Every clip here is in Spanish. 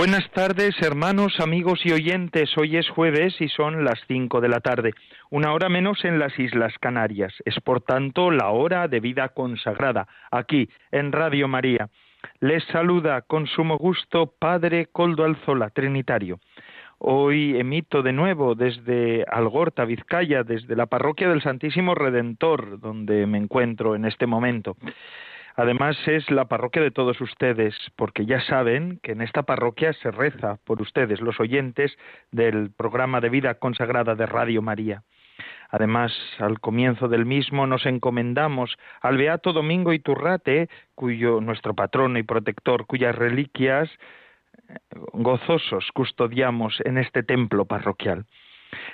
Buenas tardes, hermanos, amigos y oyentes. Hoy es jueves y son las cinco de la tarde, una hora menos en las Islas Canarias. Es por tanto la hora de vida consagrada, aquí en Radio María. Les saluda con sumo gusto Padre Coldo Alzola, Trinitario. Hoy emito de nuevo desde Algorta, Vizcaya, desde la parroquia del Santísimo Redentor, donde me encuentro en este momento. Además es la parroquia de todos ustedes, porque ya saben que en esta parroquia se reza por ustedes, los oyentes del programa de vida consagrada de Radio María. Además, al comienzo del mismo nos encomendamos al Beato Domingo Iturrate, cuyo nuestro patrono y protector, cuyas reliquias eh, gozosos custodiamos en este templo parroquial.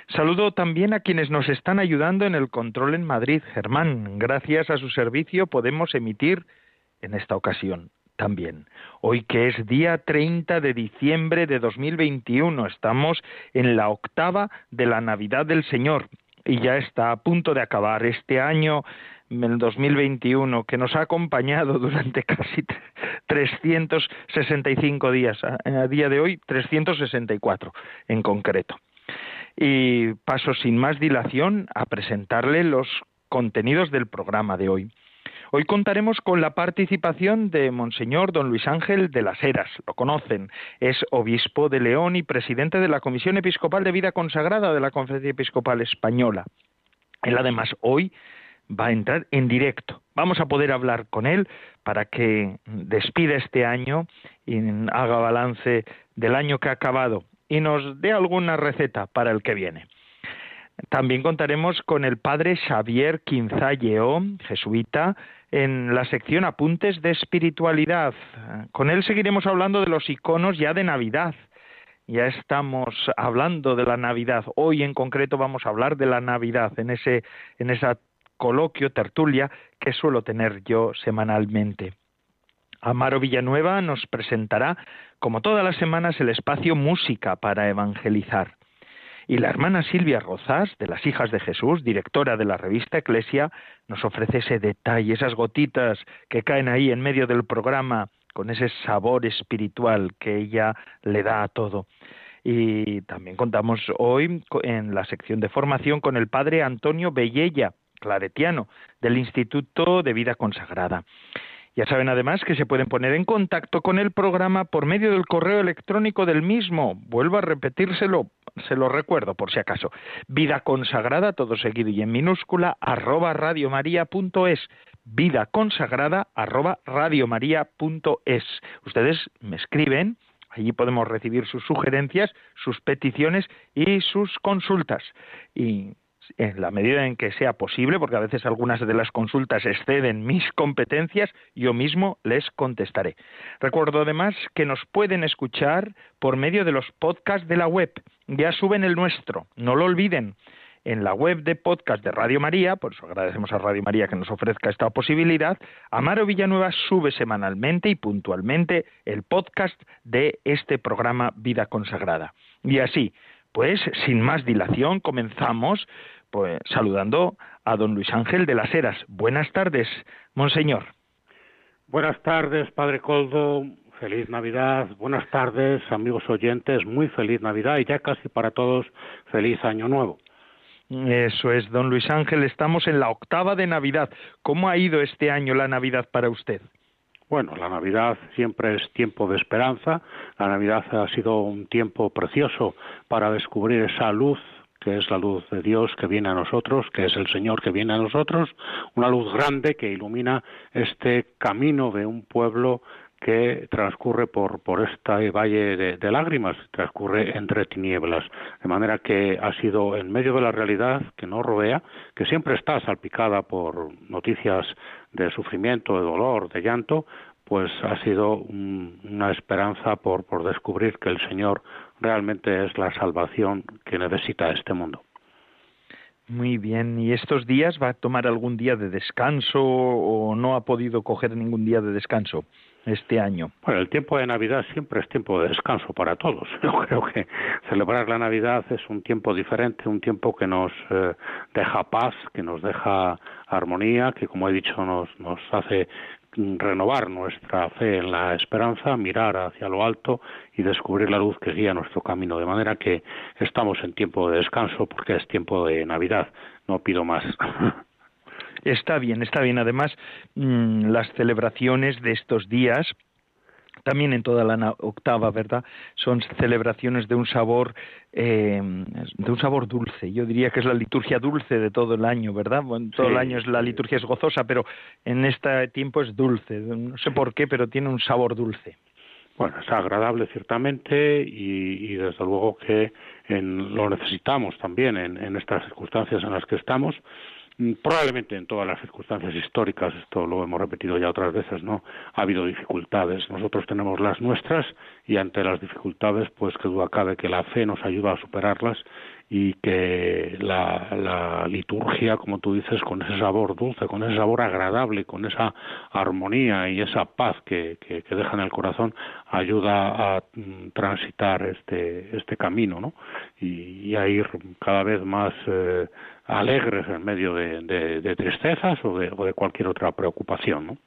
Saludo también a quienes nos están ayudando en el control en Madrid. Germán, gracias a su servicio podemos emitir en esta ocasión también. Hoy que es día 30 de diciembre de 2021, estamos en la octava de la Navidad del Señor y ya está a punto de acabar este año el 2021 que nos ha acompañado durante casi 365 días, a día de hoy 364 en concreto. Y paso sin más dilación a presentarle los contenidos del programa de hoy. Hoy contaremos con la participación de Monseñor Don Luis Ángel de las Heras. Lo conocen. Es obispo de León y presidente de la Comisión Episcopal de Vida Consagrada de la Conferencia Episcopal Española. Él además hoy va a entrar en directo. Vamos a poder hablar con él para que despida este año y haga balance del año que ha acabado y nos dé alguna receta para el que viene. También contaremos con el padre Xavier Quinzalleo, jesuita, en la sección Apuntes de Espiritualidad. Con él seguiremos hablando de los iconos ya de Navidad. Ya estamos hablando de la Navidad. Hoy en concreto vamos a hablar de la Navidad en ese en esa coloquio tertulia que suelo tener yo semanalmente. Amaro Villanueva nos presentará, como todas las semanas, el espacio Música para Evangelizar. Y la hermana Silvia Rozas, de las Hijas de Jesús, directora de la revista Eclesia, nos ofrece ese detalle, esas gotitas que caen ahí en medio del programa, con ese sabor espiritual que ella le da a todo. Y también contamos hoy en la sección de formación con el padre Antonio Bellella, claretiano, del Instituto de Vida Consagrada. Ya saben además que se pueden poner en contacto con el programa por medio del correo electrónico del mismo. Vuelvo a repetírselo, se lo recuerdo por si acaso. Vida consagrada, todo seguido y en minúscula, arroba radiomaria.es. Vida consagrada, arroba radiomaria.es. Ustedes me escriben, allí podemos recibir sus sugerencias, sus peticiones y sus consultas. Y en la medida en que sea posible, porque a veces algunas de las consultas exceden mis competencias, yo mismo les contestaré. Recuerdo además que nos pueden escuchar por medio de los podcasts de la web. Ya suben el nuestro, no lo olviden. En la web de podcast de Radio María, por eso agradecemos a Radio María que nos ofrezca esta posibilidad, Amaro Villanueva sube semanalmente y puntualmente el podcast de este programa Vida Consagrada. Y así, pues sin más dilación, comenzamos pues saludando a don Luis Ángel de las Heras. Buenas tardes, monseñor. Buenas tardes, padre Coldo. Feliz Navidad. Buenas tardes, amigos oyentes. Muy feliz Navidad y ya casi para todos feliz Año Nuevo. Eso es, don Luis Ángel. Estamos en la octava de Navidad. ¿Cómo ha ido este año la Navidad para usted? Bueno, la Navidad siempre es tiempo de esperanza. La Navidad ha sido un tiempo precioso para descubrir esa luz que es la luz de Dios que viene a nosotros, que es el Señor que viene a nosotros, una luz grande que ilumina este camino de un pueblo que transcurre por, por este valle de, lágrimas, transcurre entre tinieblas, de manera que ha sido en medio de la realidad que nos rodea, que siempre está salpicada por noticias de sufrimiento, de dolor, de llanto, pues ha sido una esperanza por, por descubrir que el Señor realmente es la salvación que necesita este mundo. Muy bien. ¿Y estos días va a tomar algún día de descanso o no ha podido coger ningún día de descanso este año? Bueno, el tiempo de Navidad siempre es tiempo de descanso para todos. Yo creo que celebrar la Navidad es un tiempo diferente, un tiempo que nos eh, deja paz, que nos deja armonía, que como he dicho nos, nos hace renovar nuestra fe en la esperanza, mirar hacia lo alto y descubrir la luz que guía nuestro camino. De manera que estamos en tiempo de descanso porque es tiempo de Navidad. No pido más. Está bien, está bien. Además, mm, las celebraciones de estos días también en toda la octava, ¿verdad? Son celebraciones de un sabor eh, de un sabor dulce. Yo diría que es la liturgia dulce de todo el año, ¿verdad? todo el año es la liturgia es gozosa, pero en este tiempo es dulce. No sé por qué, pero tiene un sabor dulce. Bueno, es agradable ciertamente y, desde luego que lo necesitamos también en estas circunstancias en las que estamos probablemente en todas las circunstancias históricas, esto lo hemos repetido ya otras veces, ¿no? Ha habido dificultades. Nosotros tenemos las nuestras y ante las dificultades, pues que duda cabe que la fe nos ayuda a superarlas y que la, liturgia, como tú dices, con ese sabor dulce, con ese sabor agradable, con esa armonía y esa paz que, que, deja en el corazón, ayuda a mm, transitar este, este camino, ¿no? Y, a ir cada vez más eh, alegres en medio de, tristezas de, o de cualquier otra preocupación, ¿no?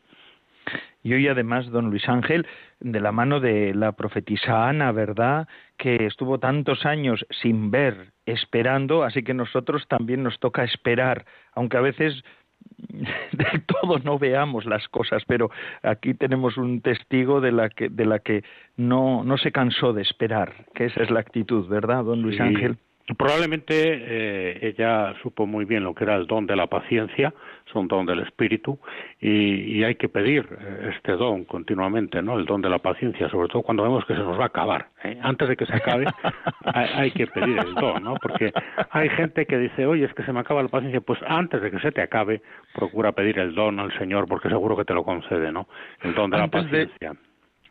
Y hoy además, don Luis Ángel, de la mano de la profetisa Ana, ¿verdad? Que estuvo tantos años sin ver, esperando, así que nosotros también nos toca esperar, aunque a veces del todo no veamos las cosas, pero aquí tenemos un testigo de la que, de la que no, no se cansó de esperar, que esa es la actitud, ¿verdad, don Luis Ángel? Probablemente eh, ella supo muy bien lo que era el don de la paciencia, es un don del espíritu, y, hay que pedir eh, este don continuamente, ¿no? El don de la paciencia, sobre todo cuando vemos que se nos va a acabar. ¿eh? Antes de que se acabe, hay, que pedir el don, ¿no? Porque hay gente que dice, oye, es que se me acaba la paciencia, pues antes de que se te acabe, procura pedir el don al Señor, porque seguro que te lo concede, ¿no? El don de la paciencia.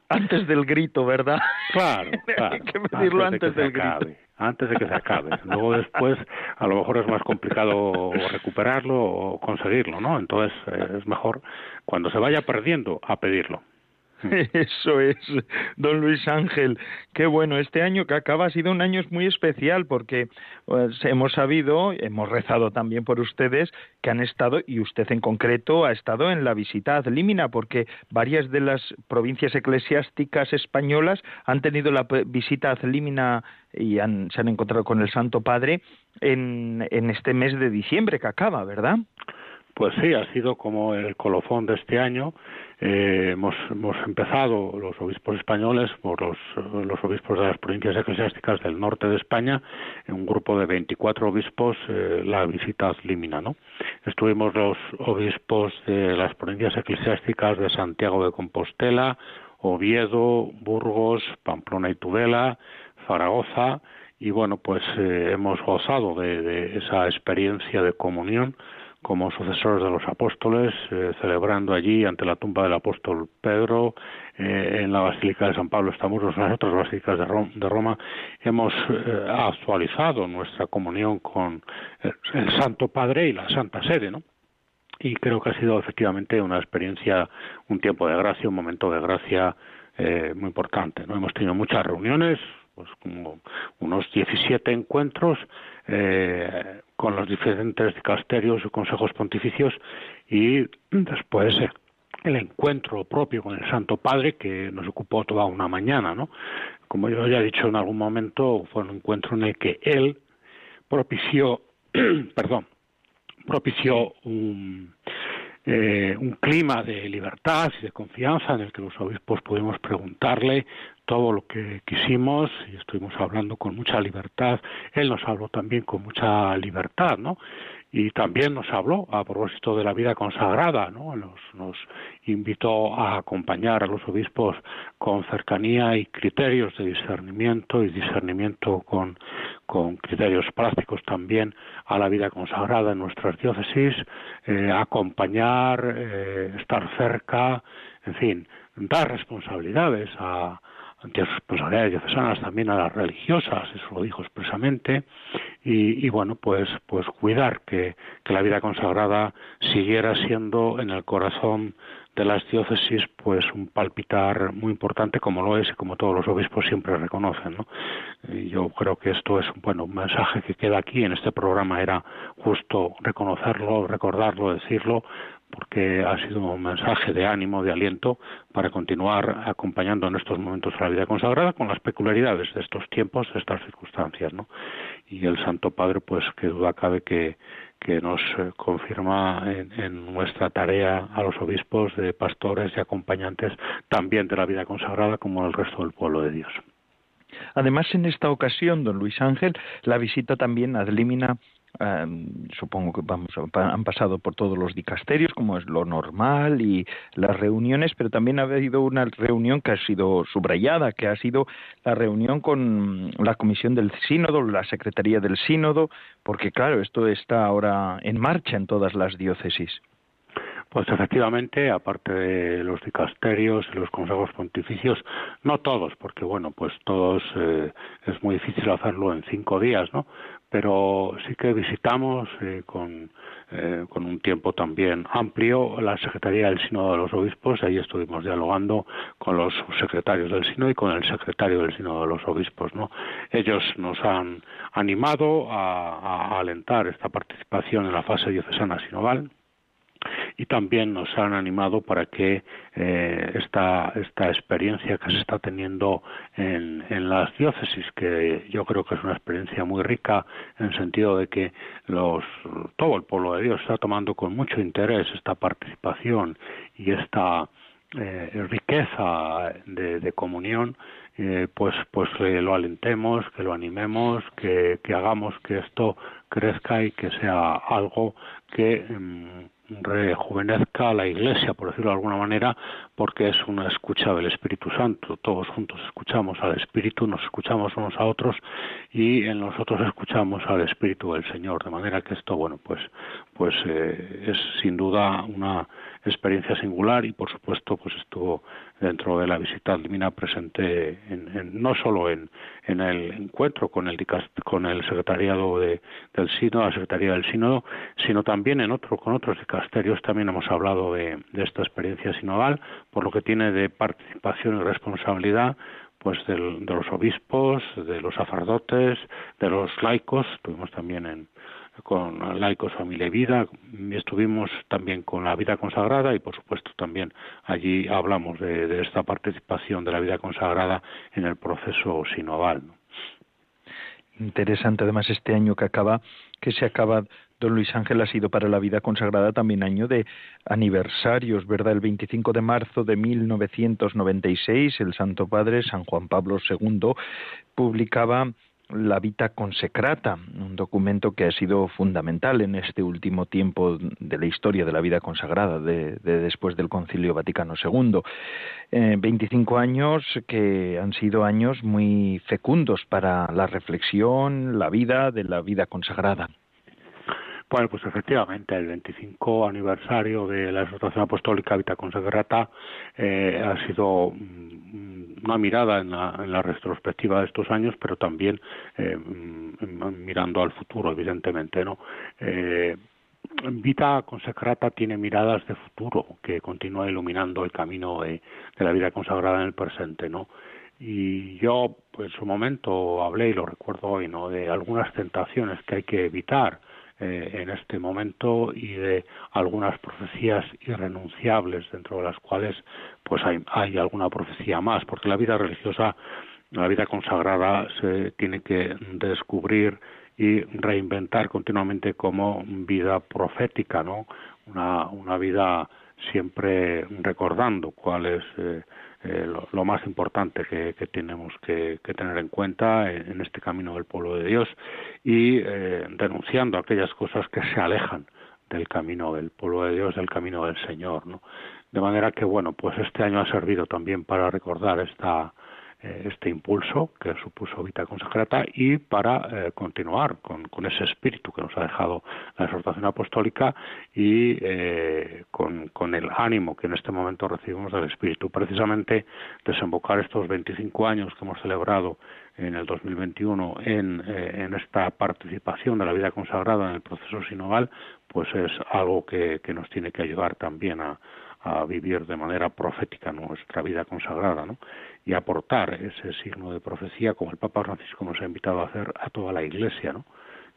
Antes del grito, ¿verdad? Claro, claro. hay que pedirlo antes, del grito antes de que se acabe. Luego después a lo mejor es más complicado recuperarlo o conseguirlo, ¿no? Entonces eh, es mejor cuando se vaya perdiendo a pedirlo. Eso es, don Luis Ángel. Qué bueno, este año que acaba ha sido un año muy especial porque pues, hemos sabido, hemos rezado también por ustedes que han estado, y usted en concreto ha estado en la visita a Límina, porque varias de las provincias eclesiásticas españolas han tenido la visita a Límina y se han encontrado con el Santo Padre en, en este mes de diciembre que acaba, ¿verdad? Pues sí, ha sido como el colofón de este año eh, hemos, empezado los obispos españoles por los, obispos de las provincias eclesiásticas del norte de España, en un grupo de 24 obispos, eh, la visita límina. ¿no? Estuvimos los obispos de las provincias eclesiásticas de Santiago de Compostela, Oviedo, Burgos, Pamplona y Tudela, Zaragoza, y bueno, pues eh, hemos gozado de esa experiencia de comunión como sucesores de los apóstoles, eh, celebrando allí ante la tumba del apóstol Pedro, eh, en la Basílica de San Pablo estamos en las otras basílicas de Roma, hemos eh, actualizado nuestra comunión con el Santo Padre y la Santa Sede, ¿no? Y creo que ha sido efectivamente una experiencia, un tiempo de gracia, un momento de gracia muy importante, ¿no? Hemos tenido muchas reuniones, pues como unos 17 encuentros eh, con los diferentes dicasterios y consejos pontificios y después el encuentro propio con el Santo Padre que nos ocupó toda una mañana, ¿no? Como yo ya he dicho en algún momento, fue un encuentro en el que él propició, perdón, propició un, eh, un clima de libertad y de confianza en el que los obispos pudimos preguntarle todo lo que quisimos y estuvimos hablando con mucha libertad. Él nos habló también con mucha libertad, ¿no? Y también nos habló a propósito de la vida consagrada, ¿no? Nos, nos invitó a acompañar a los obispos con cercanía y criterios de discernimiento y discernimiento con, con criterios prácticos también a la vida consagrada en nuestras diócesis, eh, acompañar, eh, estar cerca, en fin, dar responsabilidades a, ante responsabilidades diocesanas también a las religiosas, eso lo dijo expresamente, y, bueno, pues, pues cuidar que, que la vida consagrada siguiera siendo en el corazón de las diócesis pues un palpitar muy importante como lo es y como todos los obispos siempre reconocen ¿no? yo creo que esto es bueno un mensaje que queda aquí en este programa era justo reconocerlo recordarlo decirlo porque ha sido un mensaje de ánimo, de aliento para continuar acompañando en estos momentos la vida consagrada con las peculiaridades de estos tiempos, de estas circunstancias, ¿no? Y el Santo Padre, pues, que duda cabe que, nos eh, confirma en, nuestra tarea a los obispos de pastores y acompañantes también de la vida consagrada como el resto del pueblo de Dios. Además, en esta ocasión, don Luis Ángel, la visita también ad limina supongo que vamos han pasado por todos los dicasterios como es lo normal y las reuniones pero también ha habido una reunión que ha sido subrayada que ha sido la reunión con la comisión del sínodo la secretaría del sínodo porque claro esto está ahora en marcha en todas las diócesis pues efectivamente, aparte de los dicasterios y los consejos pontificios, no todos, porque bueno, pues todos eh, es muy difícil hacerlo en cinco días, ¿no? Pero sí que visitamos eh, con, eh, con un tiempo también amplio la Secretaría del Sínodo de los Obispos. Ahí estuvimos dialogando con los secretarios del Sínodo y con el secretario del Sínodo de los Obispos. ¿no? Ellos nos han animado a, a alentar esta participación en la fase diocesana sinodal y también nos han animado para que eh, esta, esta experiencia que se está teniendo en, en, las diócesis, que yo creo que es una experiencia muy rica en el sentido de que los, todo el pueblo de Dios está tomando con mucho interés esta participación y esta eh, riqueza de, comunión, eh, pues pues lo alentemos, que lo animemos, que, que hagamos que esto crezca y que sea algo que rejuvenezca la Iglesia, por decirlo de alguna manera, porque es una escucha del Espíritu Santo. Todos juntos escuchamos al Espíritu, nos escuchamos unos a otros y en nosotros escuchamos al Espíritu del Señor. De manera que esto, bueno, pues, pues eh, es sin duda una experiencia singular y, por supuesto, pues estuvo dentro de la visita divina presente en, no solo en, en, el encuentro con el con el secretariado de, del sínodo, la secretaría del sínodo, sino también en otro con otros dicasterios también hemos hablado de, de esta experiencia sinodal, por lo que tiene de participación y responsabilidad pues de los obispos, de los sacerdotes, de los laicos, estuvimos también en, con laicos familia y vida estuvimos también con la vida consagrada y por supuesto también allí hablamos de, esta participación de la vida consagrada en el proceso sinodal interesante además este año que acaba que se acaba Don Luis Ángel ha sido para la vida consagrada también año de aniversarios, ¿verdad? El 25 de marzo de 1996, el Santo Padre San Juan Pablo II publicaba la Vita Consecrata, un documento que ha sido fundamental en este último tiempo de la historia de la vida consagrada, de, después del Concilio Vaticano II. Eh, 25 años que han sido años muy fecundos para la reflexión, la vida de la vida consagrada. Bueno, pues efectivamente, el 25 aniversario de la exhortación apostólica Vita Consecrata eh, ha sido mm, una mirada en la, en la, retrospectiva de estos años, pero también eh, mm, mirando al futuro, evidentemente, ¿no? Eh, Vita Consecrata tiene miradas de futuro que continúa iluminando el camino de, de la vida consagrada en el presente, ¿no? y yo pues en su momento hablé y lo recuerdo hoy no de algunas tentaciones que hay que evitar eh, en este momento y de algunas profecías irrenunciables dentro de las cuales pues hay, alguna profecía más porque la vida religiosa la vida consagrada se tiene que descubrir y reinventar continuamente como vida profética no una, una vida siempre recordando cuál es eh, eh, lo, más importante que, tenemos que, tener en cuenta en, este camino del pueblo de Dios y eh, denunciando aquellas cosas que se alejan del camino del pueblo de Dios, del camino del Señor, ¿no? De manera que, bueno, pues este año ha servido también para recordar esta, este impulso que supuso Vita Consagrata y para eh, continuar con, ese espíritu que nos ha dejado la exhortación apostólica y eh, con, con, el ánimo que en este momento recibimos del espíritu. Precisamente desembocar estos 25 años que hemos celebrado en el 2021 en, en esta participación de la vida consagrada en el proceso sinodal, pues es algo que, que nos tiene que ayudar también a, a vivir de manera profética nuestra vida consagrada ¿no? Y aportar ese signo de profecía como el Papa Francisco nos ha invitado a hacer a toda la Iglesia. ¿no?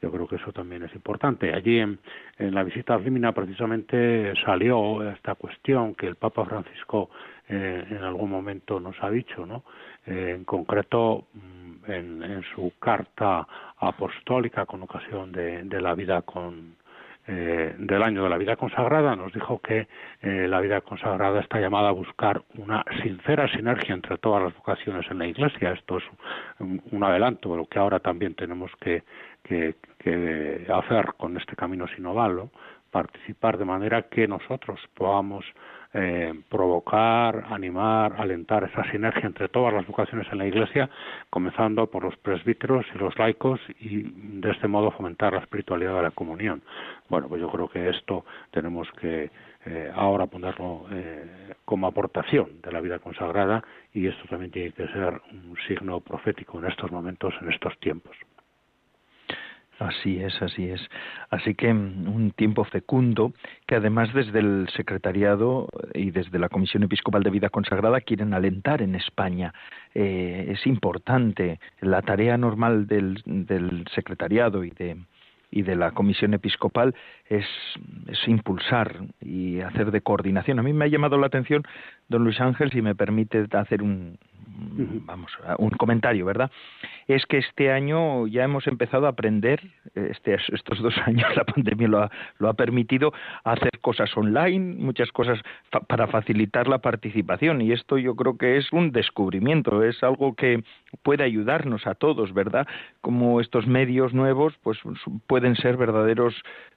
Yo creo que eso también es importante. Allí en, la visita a precisamente salió esta cuestión que el Papa Francisco eh, en algún momento nos ha dicho, ¿no? Eh, en concreto mm, en, en, su carta apostólica con ocasión de, de la vida con, eh, del año de la vida consagrada nos dijo que eh, la vida consagrada está llamada a buscar una sincera sinergia entre todas las vocaciones en la Iglesia. Esto es un, adelanto de lo que ahora también tenemos que, que, que hacer con este camino sinodal, participar de manera que nosotros podamos eh, provocar, animar, alentar esa sinergia entre todas las vocaciones en la Iglesia, comenzando por los presbíteros y los laicos y de este modo fomentar la espiritualidad de la comunión. Bueno, pues yo creo que esto tenemos que eh, ahora ponerlo eh, como aportación de la vida consagrada y esto también tiene que ser un signo profético en estos momentos, en estos tiempos. Así es, así es. Así que mm, un tiempo fecundo que además desde el secretariado y desde la Comisión Episcopal de Vida Consagrada quieren alentar en España. Eh, es importante la tarea normal del, del secretariado y de, y de la Comisión Episcopal es, es, impulsar y hacer de coordinación. A mí me ha llamado la atención, don Luis Ángel, si me permite hacer un, vamos, un comentario, ¿verdad? Es que este año ya hemos empezado a aprender, este, estos dos años la pandemia lo ha, lo ha permitido, hacer cosas online, muchas cosas para facilitar la participación y esto yo creo que es un descubrimiento, es algo que puede ayudarnos a todos, ¿verdad? Como estos medios nuevos pues pueden ser verdaderos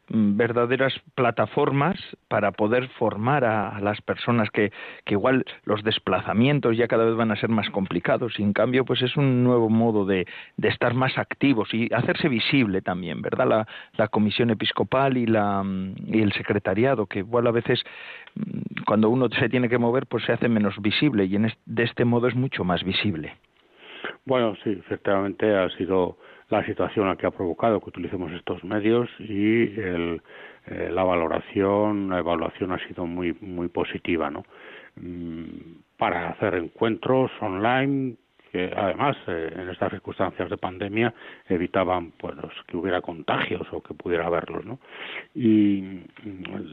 Mm, verdaderas plataformas para poder formar a, las personas que, que, igual los desplazamientos ya cada vez van a ser más complicados y en cambio pues es un nuevo modo de, estar más activos y hacerse visible también, ¿verdad? La, la comisión episcopal y, la, mm, y el secretariado que igual a veces mm, cuando uno se tiene que mover pues se hace menos visible y en de este modo es mucho más visible. Bueno, sí, efectivamente ha sido la situación a que ha provocado que utilicemos estos medios y el, eh, la valoración, la evaluación ha sido muy muy positiva, ¿no? Para hacer encuentros online que además eh, en estas circunstancias de pandemia evitaban pues que hubiera contagios o que pudiera haberlos no y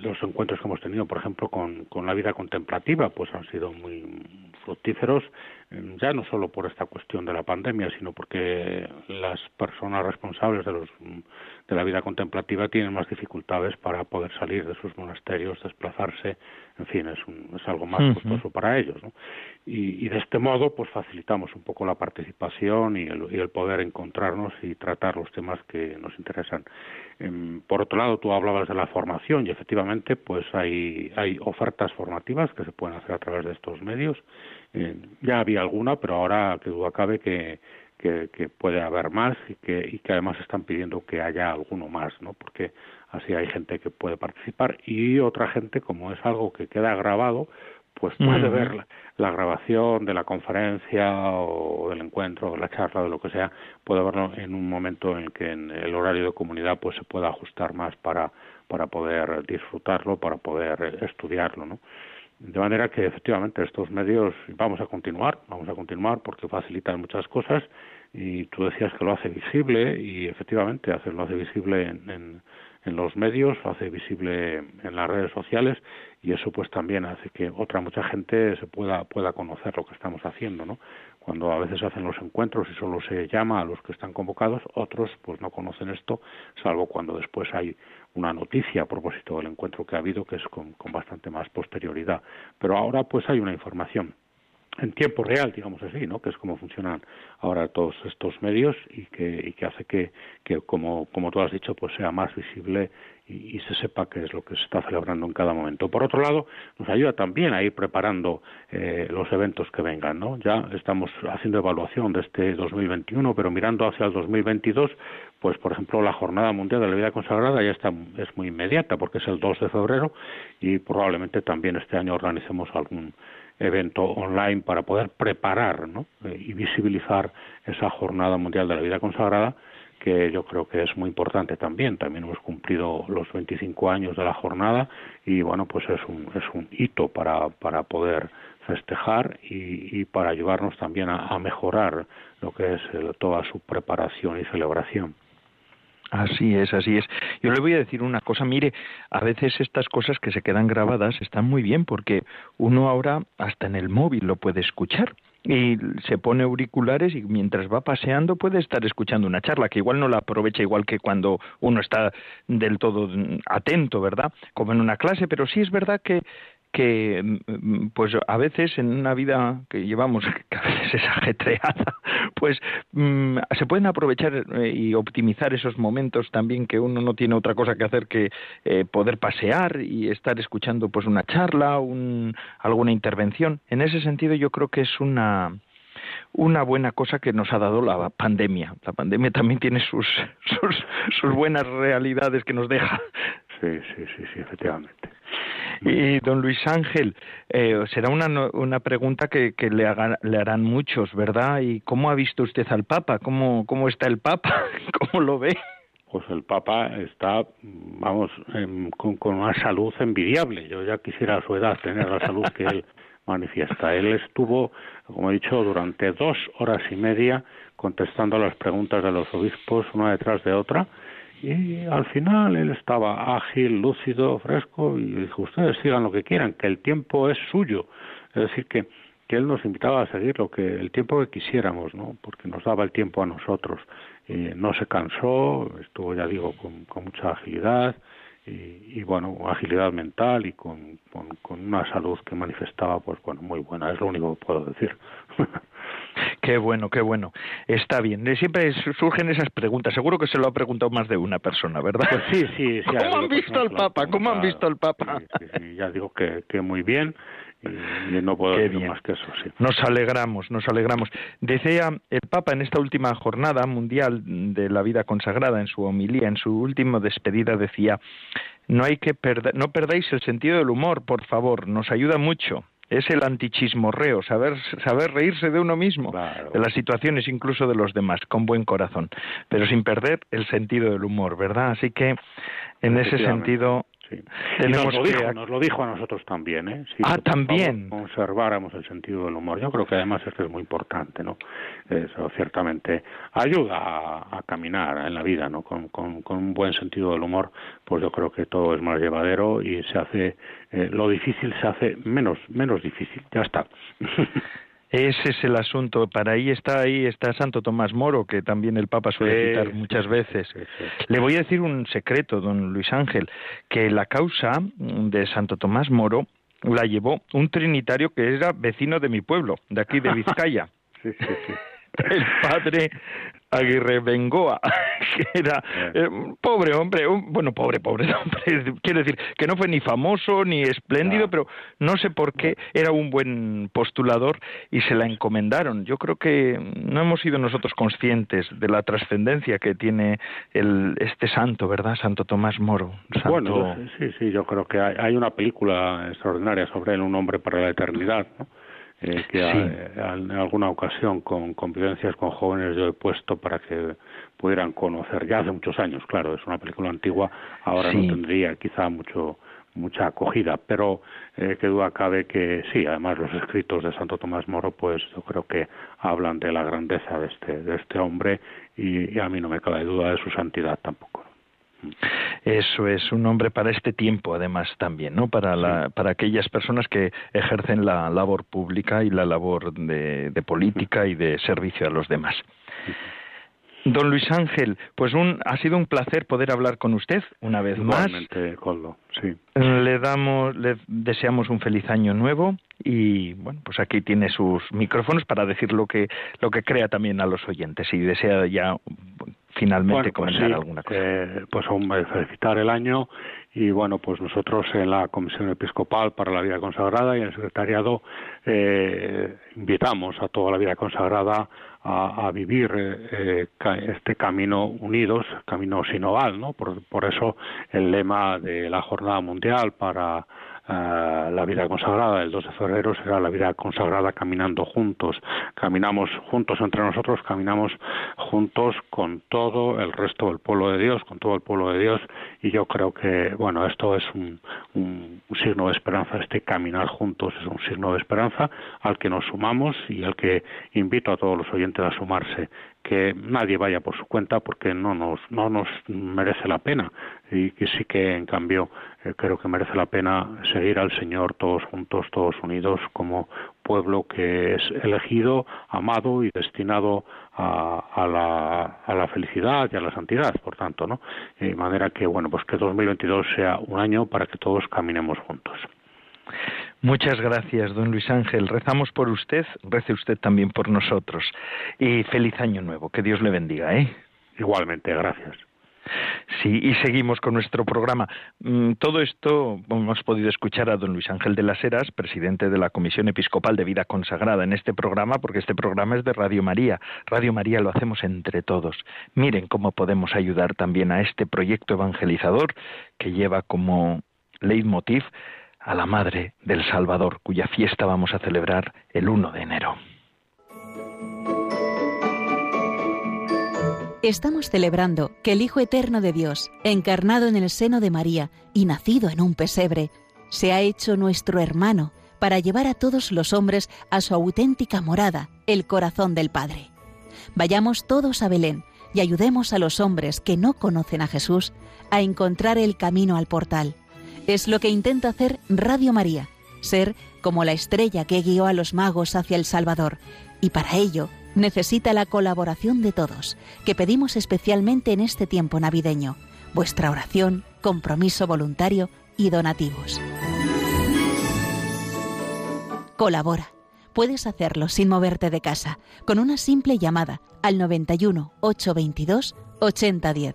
los encuentros que hemos tenido por ejemplo con, con la vida contemplativa pues han sido muy fructíferos Em, ya no solo por esta cuestión de la pandemia, sino porque las personas responsables de, los, de la vida contemplativa tienen más dificultades para poder salir de sus monasterios, desplazarse, en fin, es, es algo más costoso para ellos. ¿no? Y, y, de este modo, pues facilitamos un poco la participación y el, y el poder encontrarnos y tratar los temas que nos interesan. Em, por otro lado, tú hablabas de la formación y efectivamente, pues hay, hay ofertas formativas que se pueden hacer a través de estos medios eh, ya había alguna, pero ahora que duda cabe que, que, que, puede haber más y que, y que además están pidiendo que haya alguno más, ¿no? Porque así hay gente que puede participar y otra gente, como es algo que queda grabado, pues puede ver la, grabación de la conferencia o del encuentro o de la charla o de lo que sea, puede verlo en un momento en el que en el horario de comunidad pues se pueda ajustar más para para poder disfrutarlo, para poder estudiarlo, ¿no? De manera que efectivamente estos medios vamos a continuar, vamos a continuar porque facilitan muchas cosas y tú decías que lo hace visible y efectivamente lo hace visible en, en, en, los medios, lo hace visible en las redes sociales y eso pues también hace que otra mucha gente se pueda pueda conocer lo que estamos haciendo, ¿no? Cuando a veces hacen los encuentros y solo se llama a los que están convocados, otros pues no conocen esto, salvo cuando después hay una noticia a propósito del encuentro que ha habido, que es con, con bastante más posterioridad. Pero ahora pues hay una información en tiempo real, digamos así, ¿no? que es como funcionan ahora todos estos medios y que, y que hace que, que como, como tú has dicho, pues sea más visible y, se sepa qué es lo que se está celebrando en cada momento. Por otro lado, nos ayuda también a ir preparando eh, los eventos que vengan, ¿no? Ya estamos haciendo evaluación de este 2021, pero mirando hacia el 2022, pues por ejemplo la Jornada Mundial de la Vida Consagrada ya está es muy inmediata porque es el 2 de febrero y probablemente también este año organicemos algún evento online para poder preparar ¿no? Eh, y visibilizar esa Jornada Mundial de la Vida Consagrada que yo creo que es muy importante también. También hemos cumplido los 25 años de la jornada y bueno, pues es un, es un hito para, para poder festejar y, para ayudarnos también a, mejorar lo que es toda su preparación y celebración. Así es, así es. Yo le voy a decir una cosa, mire, a veces estas cosas que se quedan grabadas están muy bien porque uno ahora hasta en el móvil lo puede escuchar y se pone auriculares y mientras va paseando puede estar escuchando una charla que igual no la aprovecha igual que cuando uno está del todo atento, ¿verdad? Como en una clase, pero sí es verdad que que mm, pues a veces en una vida que llevamos que a veces es ajetreada pues mm, se pueden aprovechar eh, y optimizar esos momentos también que uno no tiene otra cosa que hacer que eh, poder pasear y estar escuchando pues una charla un, alguna intervención. En ese sentido yo creo que es una una buena cosa que nos ha dado la pandemia. La pandemia también tiene sus, sus, sus buenas realidades que nos deja. Sí, sí, sí, sí, efectivamente. Y don Luis Ángel, eh, será una, una pregunta que, que le, le, harán muchos, ¿verdad? ¿Y cómo ha visto usted al Papa? ¿Cómo, cómo está el Papa? ¿Cómo lo ve? Pues el Papa está, vamos, con, con, una salud envidiable. Yo ya quisiera a su edad tener la salud que él manifiesta. Él estuvo, como he dicho, durante dos horas y media contestando las preguntas de los obispos una detrás de otra y al final él estaba ágil, lúcido, fresco y dijo, ustedes sigan lo que quieran, que el tiempo es suyo. Es decir, que, que él nos invitaba a seguir lo que el tiempo que quisiéramos, ¿no? porque nos daba el tiempo a nosotros. Y no se cansó, estuvo, ya digo, con mucha agilidad y, y, bueno, agilidad mental y con, con, con, una salud que manifestaba, pues bueno, muy buena, es lo único que puedo decir. Qué bueno, qué bueno. Está bien. Siempre surgen esas preguntas. Seguro que se lo ha preguntado más de una persona, ¿verdad? Pues sí, sí. ¿Cómo han visto al Papa? ¿Cómo han visto al Papa? ya digo que, que muy bien. Y no puedo decir más que eso, sí. Nos alegramos, nos alegramos. Decía el Papa en esta última jornada mundial de la vida consagrada, en su homilía, en su última despedida, decía, no hay que perder, no perdáis el sentido del humor, por favor, nos ayuda mucho es el antichismorreo, saber, saber reírse de uno mismo, de las situaciones, incluso de los demás, con buen corazón, pero sin perder el sentido del humor, ¿verdad? Así que, en ese sentido, nos, lo dijo, nos lo dijo a nosotros también, ¿eh? ah, también. conserváramos el sentido del humor. Yo creo que además esto es muy importante, ¿no? Eso ciertamente ayuda a, caminar en la vida, ¿no? Con, con, un buen sentido del humor, pues yo creo que todo es más llevadero y se hace, eh, lo difícil se hace menos, menos difícil. Ya está. Ese es el asunto. Para ahí está ahí está Santo Tomás Moro, que también el Papa suele citar muchas veces. Le voy a decir un secreto, don Luis Ángel, que la causa de Santo Tomás Moro la llevó un trinitario que era vecino de mi pueblo, de aquí de Vizcaya. el padre Aguirre Bengoa, que era eh, pobre hombre, bueno, pobre, pobre hombre, quiero decir, que no fue ni famoso ni espléndido, pero no sé por qué era un buen postulador y se la encomendaron. Yo creo que no hemos sido nosotros conscientes de la trascendencia que tiene el, este santo, ¿verdad? Santo Tomás Moro. Bueno, sí, sí, yo creo que hay, hay una película extraordinaria sobre él, Un hombre para la eternidad, ¿no? Eh, que en alguna ocasión con convivencias con jóvenes yo he puesto para que pudieran conocer ya hace muchos años claro es una película antigua ahora no tendría quizá mucho mucha acogida pero eh, que duda cabe que sí además los escritos de Santo Tomás Moro pues yo creo que hablan de la grandeza de este de este hombre y, y a mí no me cabe duda de su santidad tampoco eso es un nombre para este tiempo, además, también, ¿no? Para, la, para aquellas personas que ejercen la labor pública y la labor de, de política y de servicio a los demás. Don Luis Ángel, pues un, ha sido un placer poder hablar con usted una vez Igualmente, más. sí. Le damos, le deseamos un feliz año nuevo y bueno, pues aquí tiene sus micrófonos para decir lo que lo que crea también a los oyentes. Si desea ya finalmente pues comentar alguna cosa. Eh, pues felicitar el año y bueno, pues nosotros en la Comisión Episcopal para la Vida Consagrada y en el Secretariado eh, invitamos a toda la vida consagrada a, vivir eh, eh, este camino unidos, camino sinoval, ¿no? Por, por eso el lema de la Jornada Mundial para la vida consagrada el 2 de febrero será la vida consagrada caminando juntos. Caminamos juntos entre nosotros, caminamos juntos con todo el resto del pueblo de Dios, con todo el pueblo de Dios. Y yo creo que, bueno, esto es un, un, signo de esperanza, este caminar juntos es un signo de esperanza al que nos sumamos y al que invito a todos los oyentes a sumarse que nadie vaya por su cuenta porque no nos no nos merece la pena. Y que sí que en cambio eh, creo que merece la pena seguir al Señor todos juntos todos unidos como pueblo que es elegido amado y destinado a, a, la, a la felicidad y a la santidad por tanto no de manera que bueno pues que 2022 sea un año para que todos caminemos juntos Muchas gracias, don Luis Ángel. Rezamos por usted, rece usted también por nosotros. Y feliz año nuevo. Que Dios le bendiga, ¿eh? Igualmente, gracias. Sí, y seguimos con nuestro programa. Mm, todo esto hemos podido escuchar a don Luis Ángel de las Heras, presidente de la Comisión Episcopal de Vida Consagrada, en este programa, porque este programa es de Radio María. Radio María lo hacemos entre todos. Miren cómo podemos ayudar también a este proyecto evangelizador que lleva como leitmotiv a la Madre del Salvador, cuya fiesta vamos a celebrar el 1 de enero. Estamos celebrando que el Hijo Eterno de Dios, encarnado en el seno de María y nacido en un pesebre, se ha hecho nuestro hermano para llevar a todos los hombres a su auténtica morada, el corazón del Padre. Vayamos todos a Belén y ayudemos a los hombres que no conocen a Jesús a encontrar el camino al portal es lo que intenta hacer Radio María, ser como la estrella que guió a los magos hacia el Salvador. Y para ello necesita la colaboración de todos, que pedimos especialmente en este tiempo navideño. Vuestra oración, compromiso voluntario y donativos. Colabora. Puedes hacerlo sin moverte de casa, con una simple llamada al 91 822 8010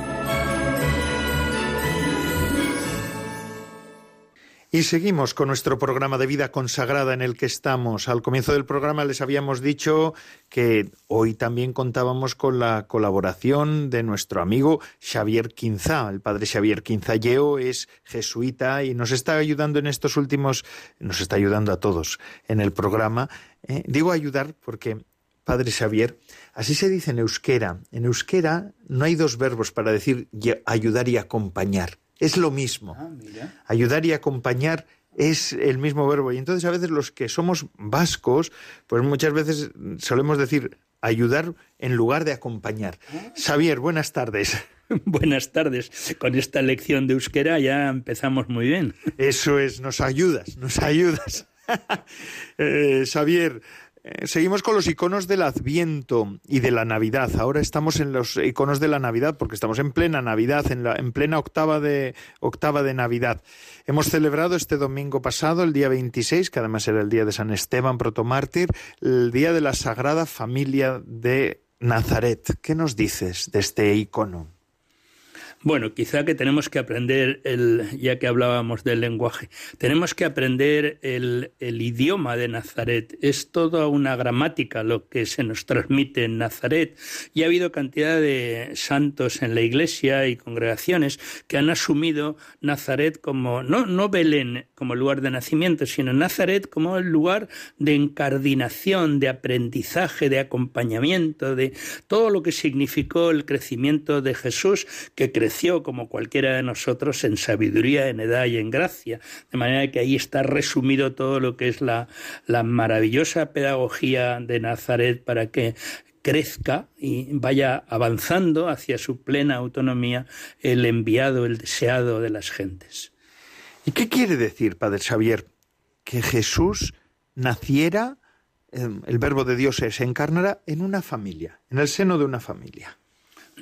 Y seguimos con nuestro programa de vida consagrada en el que estamos. Al comienzo del programa les habíamos dicho que hoy también contábamos con la colaboración de nuestro amigo Xavier Quinza. El padre Xavier Quinzalleo es jesuita y nos está ayudando en estos últimos, nos está ayudando a todos en el programa. Eh, digo ayudar porque, padre Xavier, así se dice en euskera. En euskera no hay dos verbos para decir ayudar y acompañar es lo mismo. Ah, Ayudar y acompañar es el mismo verbo. Y entonces a veces los que somos vascos, pues muchas veces solemos decir ayudar en lugar de acompañar. Ah. Xavier, buenas tardes. Buenas tardes. Con esta lección de euskera ya empezamos muy bien. Eso es, nos ayudas, nos ayudas. eh, Xavier, eh, seguimos con los iconos del Adviento y de la Navidad. Ahora estamos en los iconos de la Navidad porque estamos en plena Navidad, en, la, en plena octava de, octava de Navidad. Hemos celebrado este domingo pasado, el día 26, que además era el día de San Esteban, protomártir, el día de la Sagrada Familia de Nazaret. ¿Qué nos dices de este icono? Bueno, quizá que tenemos que aprender, el, ya que hablábamos del lenguaje, tenemos que aprender el, el, idioma de Nazaret. Es toda una gramática lo que se nos transmite en Nazaret. Y ha habido cantidad de santos en la iglesia y congregaciones que han asumido Nazaret como, no, no Belén como lugar de nacimiento, sino Nazaret como el lugar de encardinación, de aprendizaje, de acompañamiento, de todo lo que significó el crecimiento de Jesús, que creció como cualquiera de nosotros en sabiduría, en edad y en gracia. De manera que ahí está resumido todo lo que es la, la maravillosa pedagogía de Nazaret para que crezca y vaya avanzando hacia su plena autonomía el enviado, el deseado de las gentes. ¿Y qué quiere decir, Padre Xavier, que Jesús naciera, em, el verbo de Dios se encarnara en una familia, en el seno de una familia?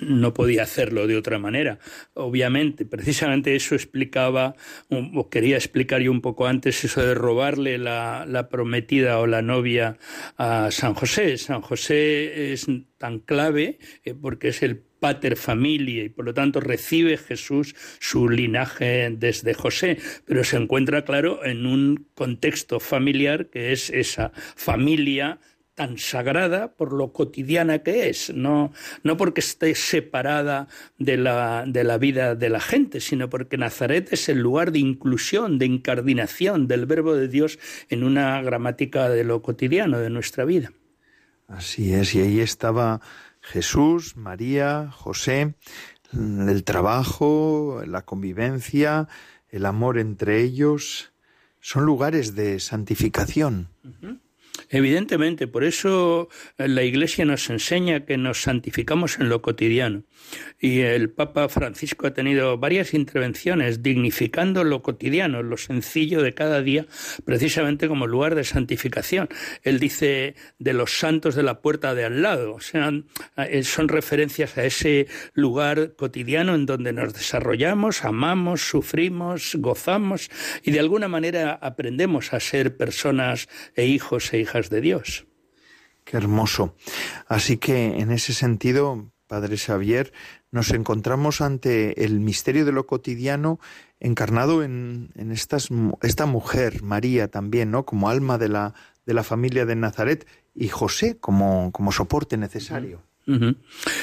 No podía hacerlo de otra manera. Obviamente, precisamente eso explicaba, o quería explicar yo un poco antes, eso de robarle la, la prometida o la novia a San José. San José es tan clave eh, porque es el pater familia y por lo tanto recibe Jesús su linaje desde José, pero se encuentra claro en un contexto familiar que es esa familia tan sagrada por lo cotidiana que es, no, no porque esté separada de la, de la vida de la gente, sino porque Nazaret es el lugar de inclusión, de incardinación del verbo de Dios en una gramática de lo cotidiano de nuestra vida. Así es, y ahí estaba Jesús, María, José, el trabajo, la convivencia, el amor entre ellos, son lugares de santificación. Evidentemente, por eso la Iglesia nos enseña que nos santificamos en lo cotidiano. Y el Papa Francisco ha tenido varias intervenciones dignificando lo cotidiano, lo sencillo de cada día, precisamente como lugar de santificación. Él dice de los santos de la puerta de al lado, o sea, eh, son referencias a ese lugar cotidiano en donde nos desarrollamos, amamos, sufrimos, gozamos y de alguna manera aprendemos a ser personas e hijos e hijas de Dios. Qué hermoso. Así que en ese sentido, Padre Xavier, nos encontramos ante el misterio de lo cotidiano encarnado en, esta mujer, María también, ¿no? Como alma de la, de la familia de Nazaret y José como, como soporte necesario.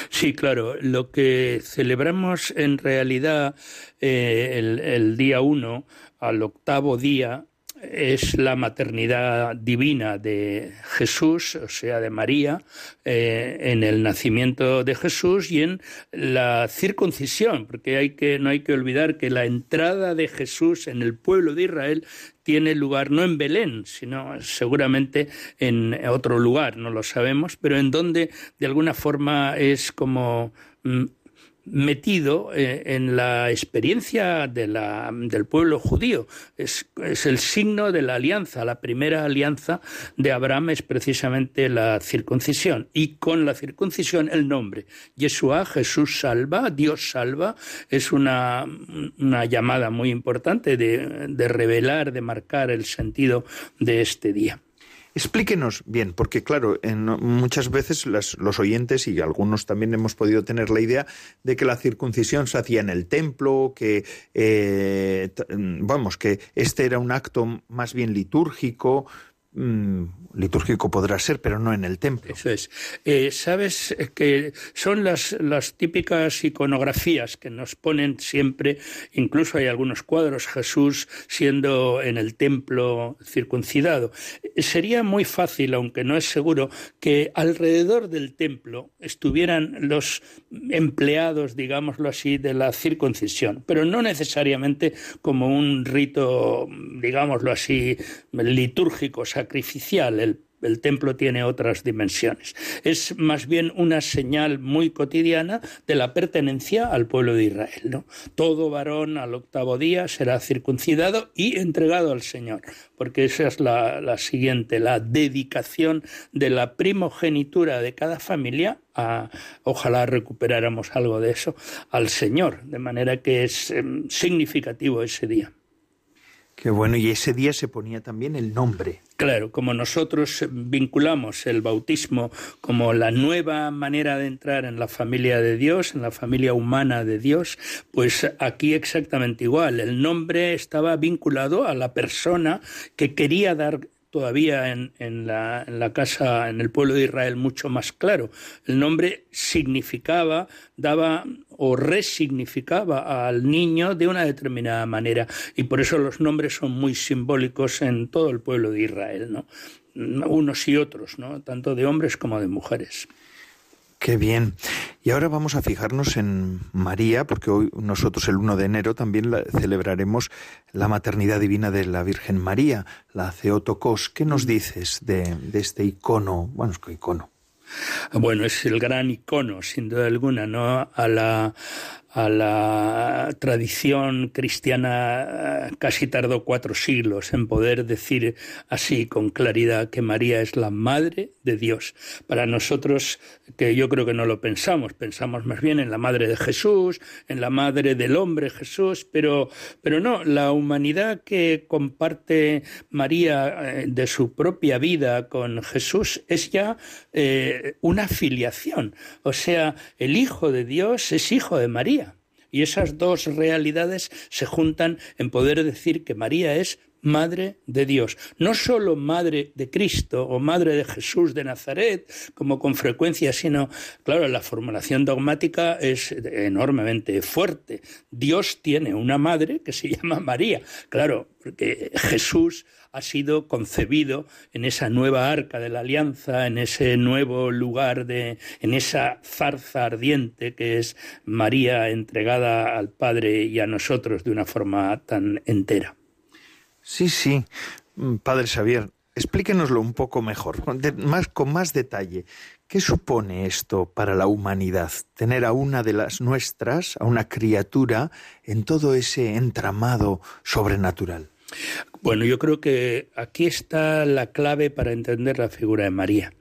Sí, claro. Lo que celebramos en realidad eh, el, el, día uno, al octavo día, es la maternidad divina de Jesús, o sea, de María, eh, en el nacimiento de Jesús y en la circuncisión, porque hay que, no hay que olvidar que la entrada de Jesús en el pueblo de Israel tiene lugar no en Belén, sino seguramente en otro lugar, no lo sabemos, pero en donde de alguna forma es como mm, metido eh, en la experiencia de la, del pueblo judío. Es, es, el signo de la alianza. La primera alianza de Abraham es precisamente la circuncisión. Y con la circuncisión el nombre. Yeshua, Jesús salva, Dios salva, es una, una llamada muy importante de, de revelar, de marcar el sentido de este día. Explíquenos bien, porque claro, en, muchas veces los oyentes y algunos también hemos podido tener la idea de que la circuncisión se hacía en el templo, que eh, vamos, que este era un acto más bien litúrgico, Mm, litúrgico podrá ser, pero no en el templo. Eso es. Eh, Sabes que son las, las típicas iconografías que nos ponen siempre, incluso hay algunos cuadros, Jesús siendo en el templo circuncidado. Sería muy fácil, aunque no es seguro, que alrededor del templo estuvieran los empleados, digámoslo así, de la circuncisión, pero no necesariamente como un rito, digámoslo así, litúrgico, sacrificial. El, templo tiene otras dimensiones. Es más bien una señal muy cotidiana de la pertenencia al pueblo de Israel. Todo varón al octavo día será circuncidado y entregado al Señor, porque esa es la, la siguiente, la dedicación de la primogenitura de cada familia a, ojalá recuperáramos algo de eso, al Señor, de manera que es em, significativo ese día. Qué bueno, y ese día se ponía también el nombre. Claro, como nosotros vinculamos el bautismo como la nueva manera de entrar en la familia de Dios, en la familia humana de Dios, pues aquí exactamente igual. El nombre estaba vinculado a la persona que quería dar todavía en, en, la, en, la, casa, en el pueblo de Israel, mucho más claro. El nombre significaba, daba o resignificaba al niño de una determinada manera. Y por eso los nombres son muy simbólicos en todo el pueblo de Israel, ¿no? Unos y otros, ¿no? Tanto de hombres como de mujeres. Qué bien. Y ahora vamos a fijarnos en María, porque hoy nosotros el 1 de enero también celebraremos la maternidad divina de la Virgen María, la Ceotocos. ¿Qué nos dices de, de este icono? Bueno, es que icono. Bueno, es el gran icono, sin duda alguna, ¿no? A la, a la tradición cristiana casi tardó cuatro siglos en poder decir así con claridad que María es la madre de Dios. Para nosotros, que yo creo que no lo pensamos, pensamos más bien en la madre de Jesús, en la madre del hombre Jesús, pero, pero no, la humanidad que comparte María eh, de su propia vida con Jesús es ya eh, una filiación. O sea, el Hijo de Dios es hijo de María. Y esas dos realidades se juntan en poder decir que María es Madre de Dios, no solo Madre de Cristo o Madre de Jesús de Nazaret, como con frecuencia, sino, claro, la formulación dogmática es enormemente fuerte. Dios tiene una madre que se llama María, claro, porque Jesús ha sido concebido en esa nueva arca de la alianza, en ese nuevo lugar de, en esa zarza ardiente que es María entregada al Padre y a nosotros de una forma tan entera. Sí, sí, mm, Padre Xavier, explíquenoslo un poco mejor, más, con más detalle. ¿Qué supone esto para la humanidad? Tener a una de las nuestras, a una criatura, en todo ese entramado sobrenatural. Bueno, yo creo que aquí está la clave para entender la figura de María.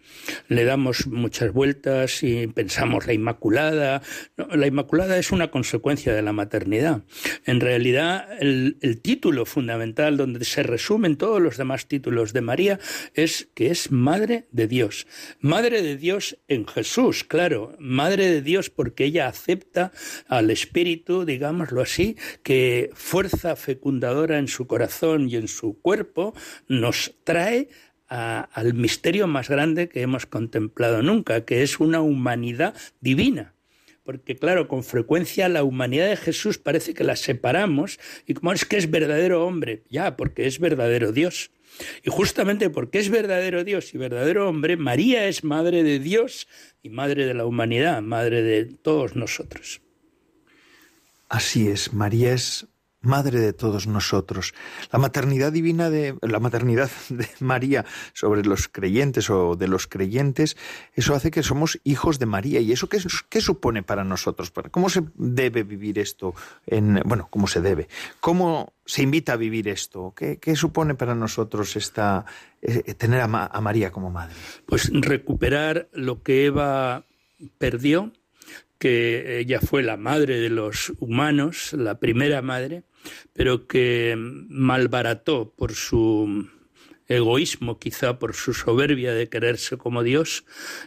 Le damos muchas vueltas y pensamos la Inmaculada. la Inmaculada es una consecuencia de la maternidad. En realidad, el, el título fundamental donde se resumen todos los demás títulos de María es que es Madre de Dios. Madre de Dios en Jesús, claro. Madre de Dios porque ella acepta al Espíritu, digámoslo así, que fuerza fecundadora en su corazón y en su cuerpo nos trae al misterio más grande que hemos contemplado nunca, que es una humanidad divina. Porque claro, con frecuencia la humanidad de Jesús parece que la separamos y como es que es verdadero hombre, ya, porque es verdadero Dios. Y justamente porque es verdadero Dios y verdadero hombre, María es madre de Dios y madre de la humanidad, madre de todos nosotros. Así es, María es madre de todos nosotros. La maternidad divina de la maternidad de María sobre los creyentes o de los creyentes, eso hace que somos hijos de María. ¿Y eso qué, qué supone para nosotros? ¿Cómo se debe vivir esto? En, bueno, ¿cómo se debe? ¿Cómo se invita a vivir esto? ¿Qué, supone para nosotros esta, eh, tener a María como madre? Pues recuperar lo que Eva perdió que ella fue la madre de los humanos, la primera madre, pero que malbarató por su egoísmo, quizá por su soberbia de quererse como Dios,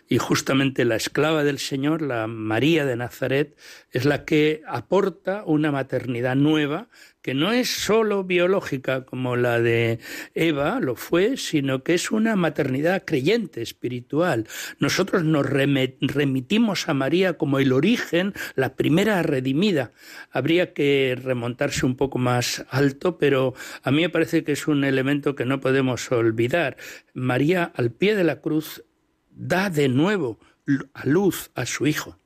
y justamente la esclava del Señor, la María de Nazaret, es la que aporta una maternidad nueva que no es sólo biológica como la de Eva lo fue, sino que es una maternidad creyente, espiritual. Nosotros nos remitimos a María como el origen, la primera redimida. Habría que remontarse un poco más alto, pero a mí me parece que es un elemento que no podemos olvidar. María al pie de la cruz da de nuevo a luz a su hijo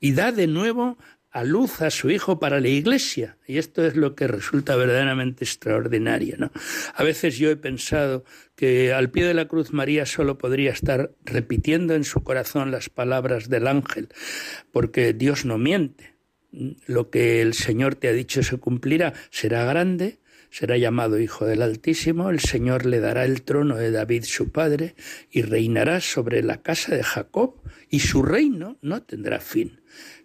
y da de nuevo a luz a su hijo para la iglesia. Y esto es lo que resulta verdaderamente extraordinario. ¿no? A veces yo he pensado que al pie de la cruz María solo podría estar repitiendo en su corazón las palabras del ángel, porque Dios no miente. Lo que el Señor te ha dicho se cumplirá. Será grande, será llamado Hijo del Altísimo, el Señor le dará el trono de David su padre, y reinará sobre la casa de Jacob, y su reino no tendrá fin.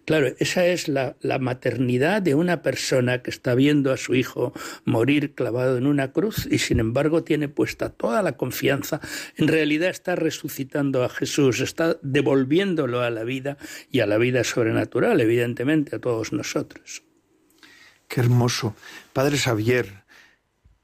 Claro, esa es la, maternidad de una persona que está viendo a su hijo morir clavado en una cruz y sin embargo tiene puesta toda la confianza. En realidad está resucitando a Jesús, está devolviéndolo a la vida y a la vida sobrenatural, evidentemente, a todos nosotros. Qué hermoso. Padre Xavier,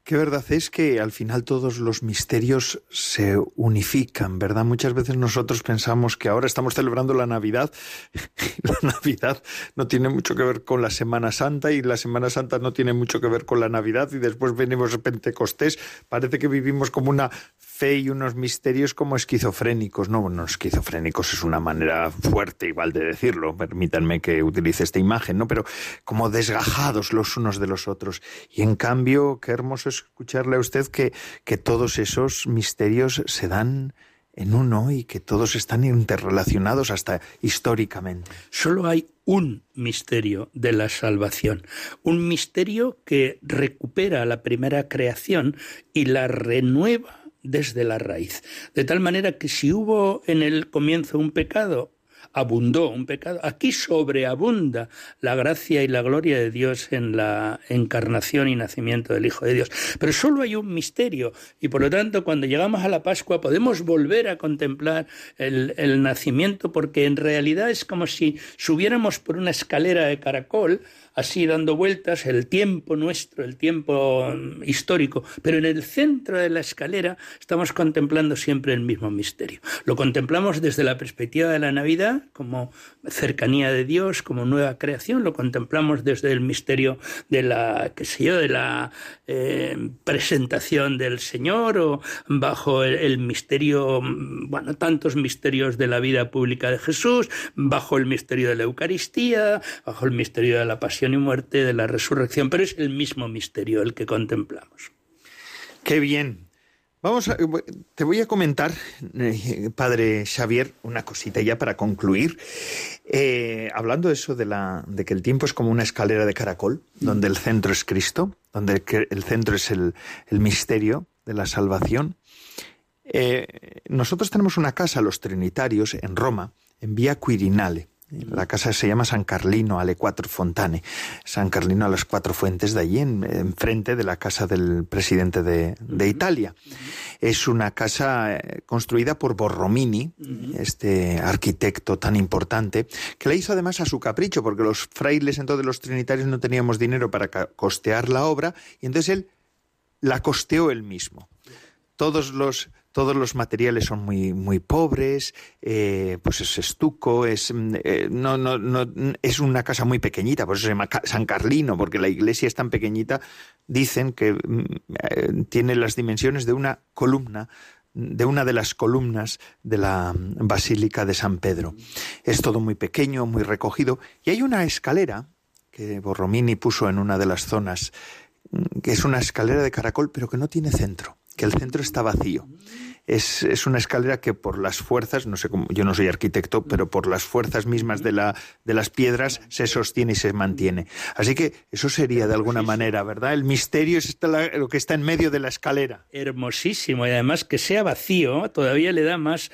Qué verdad es que al final todos los misterios se unifican, ¿verdad? Muchas veces nosotros pensamos que ahora estamos celebrando la Navidad. la Navidad no tiene mucho que ver con la Semana Santa y la Semana Santa no tiene mucho que ver con la Navidad y después venimos a Pentecostés. Parece que vivimos como una fe y unos misterios como esquizofrénicos. No, bueno, esquizofrénicos es una manera fuerte igual de decirlo, permítanme que utilice esta imagen, ¿no? Pero como desgajados los unos de los otros. Y en cambio, qué hermoso escucharle a usted que, que todos esos misterios se dan en uno y que todos están interrelacionados hasta históricamente. Solo hay un misterio de la salvación, un misterio que recupera la primera creación y la renueva desde la raíz. De tal manera que si hubo en el comienzo un pecado, abundó un pecado. Aquí sobreabunda la gracia y la gloria de Dios en la encarnación y nacimiento del Hijo de Dios. Pero solo hay un misterio y por lo tanto cuando llegamos a la Pascua podemos volver a contemplar el, el nacimiento porque en realidad es como si subiéramos por una escalera de caracol así dando vueltas el tiempo nuestro, el tiempo mm, histórico, pero en el centro de la escalera estamos contemplando siempre el mismo misterio. Lo contemplamos desde la perspectiva de la Navidad, como cercanía de Dios, como nueva creación, lo contemplamos desde el misterio de la, qué sé yo, de la eh, presentación del Señor o bajo el misterio, mm, bueno, tantos misterios de la vida pública de Jesús, bajo el misterio de la Eucaristía, bajo el misterio de la pasión y muerte, de la resurrección, pero es el mismo misterio el que contemplamos. Qué bien. Vamos a, te voy a comentar, eh, padre Xavier, una cosita ya para concluir. Eh, hablando eso de, la, de que el tiempo es como una escalera de caracol, donde el centro es Cristo, donde el centro es el, misterio de la salvación. Eh, nosotros tenemos una casa, los Trinitarios, en Roma, en Vía Quirinale. La casa se llama San Carlino alle Quattro Fontane, San Carlino a las cuatro fuentes de allí, enfrente de la casa del presidente de, Italia. Es una casa eh, construida por Borromini, este arquitecto tan importante, que la hizo además a su capricho, porque los frailes, entonces los trinitarios, no teníamos dinero para costear la obra, y entonces él la costeó él mismo. Todos los todos los materiales son muy, muy pobres, eh, pues es estuco, es, mm, eh, no, no, no, es una casa muy pequeñita, por eso se llama San Carlino, porque la iglesia es tan pequeñita, dicen que mm, eh, tiene las dimensiones de una columna de una de las columnas de la mm, Basílica de San Pedro. Es todo muy pequeño, muy recogido, y hay una escalera que Borromini puso en una de las zonas, que es una escalera de caracol, pero que no tiene centro, que el centro está vacío es, es, una escalera que por las fuerzas, no sé cómo, yo no soy arquitecto, pero por las fuerzas mismas de, la, de las piedras se sostiene y se mantiene. Así que eso sería de alguna manera, ¿verdad? El misterio es lo que está en medio de la escalera. Hermosísimo, y además que sea vacío todavía le da más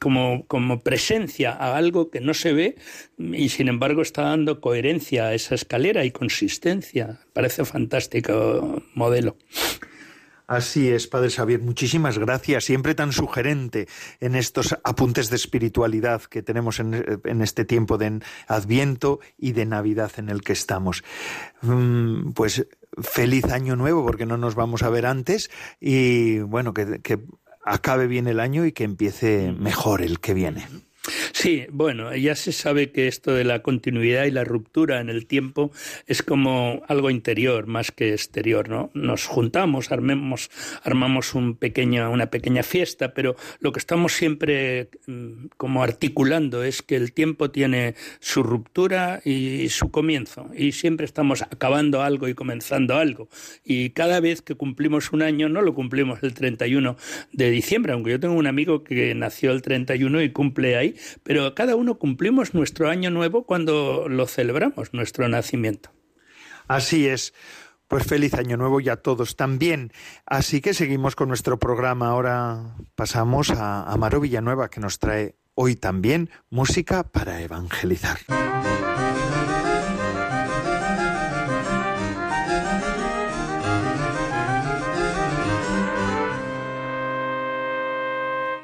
como, como presencia a algo que no se ve y sin embargo está dando coherencia a esa escalera y consistencia. Parece fantástico modelo. Así es, Padre Xavier. Muchísimas gracias. Siempre tan sugerente en estos apuntes de espiritualidad que tenemos en, este tiempo de Adviento y de Navidad en el que estamos. Mm, pues feliz año nuevo, porque no nos vamos a ver antes. Y bueno, que, que acabe bien el año y que empiece mejor el que viene. Sí, bueno, ya se sabe que esto de la continuidad y la ruptura en el tiempo es como algo interior más que exterior, ¿no? Nos juntamos, armemos, armamos un pequeño, una pequeña fiesta, pero lo que estamos siempre mm, como articulando es que el tiempo tiene su ruptura y su comienzo, y siempre estamos acabando algo y comenzando algo. Y cada vez que cumplimos un año, no lo cumplimos el 31 de diciembre, aunque yo tengo un amigo que nació el 31 y cumple ahí, pero cada uno cumplimos nuestro año nuevo cuando lo celebramos, nuestro nacimiento. Así es. Pues feliz año nuevo y a todos también. Así que seguimos con nuestro programa. Ahora pasamos a Amaro Villanueva, que nos trae hoy también música para evangelizar.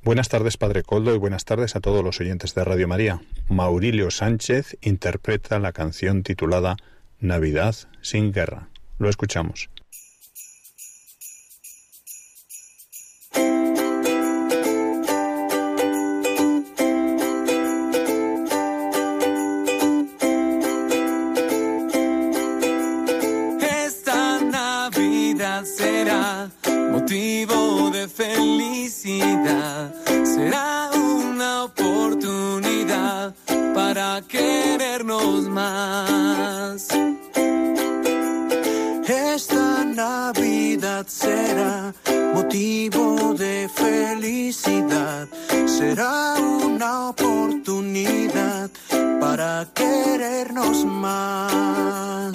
Buenas tardes, Padre Coldo, y buenas tardes a todos los oyentes de Radio María. Maurilio Sánchez interpreta la canción titulada Navidad sin guerra. Lo escuchamos. felicidad será una oportunidad para querernos más. Esta Navidad será motivo de felicidad, será una oportunidad para querernos más.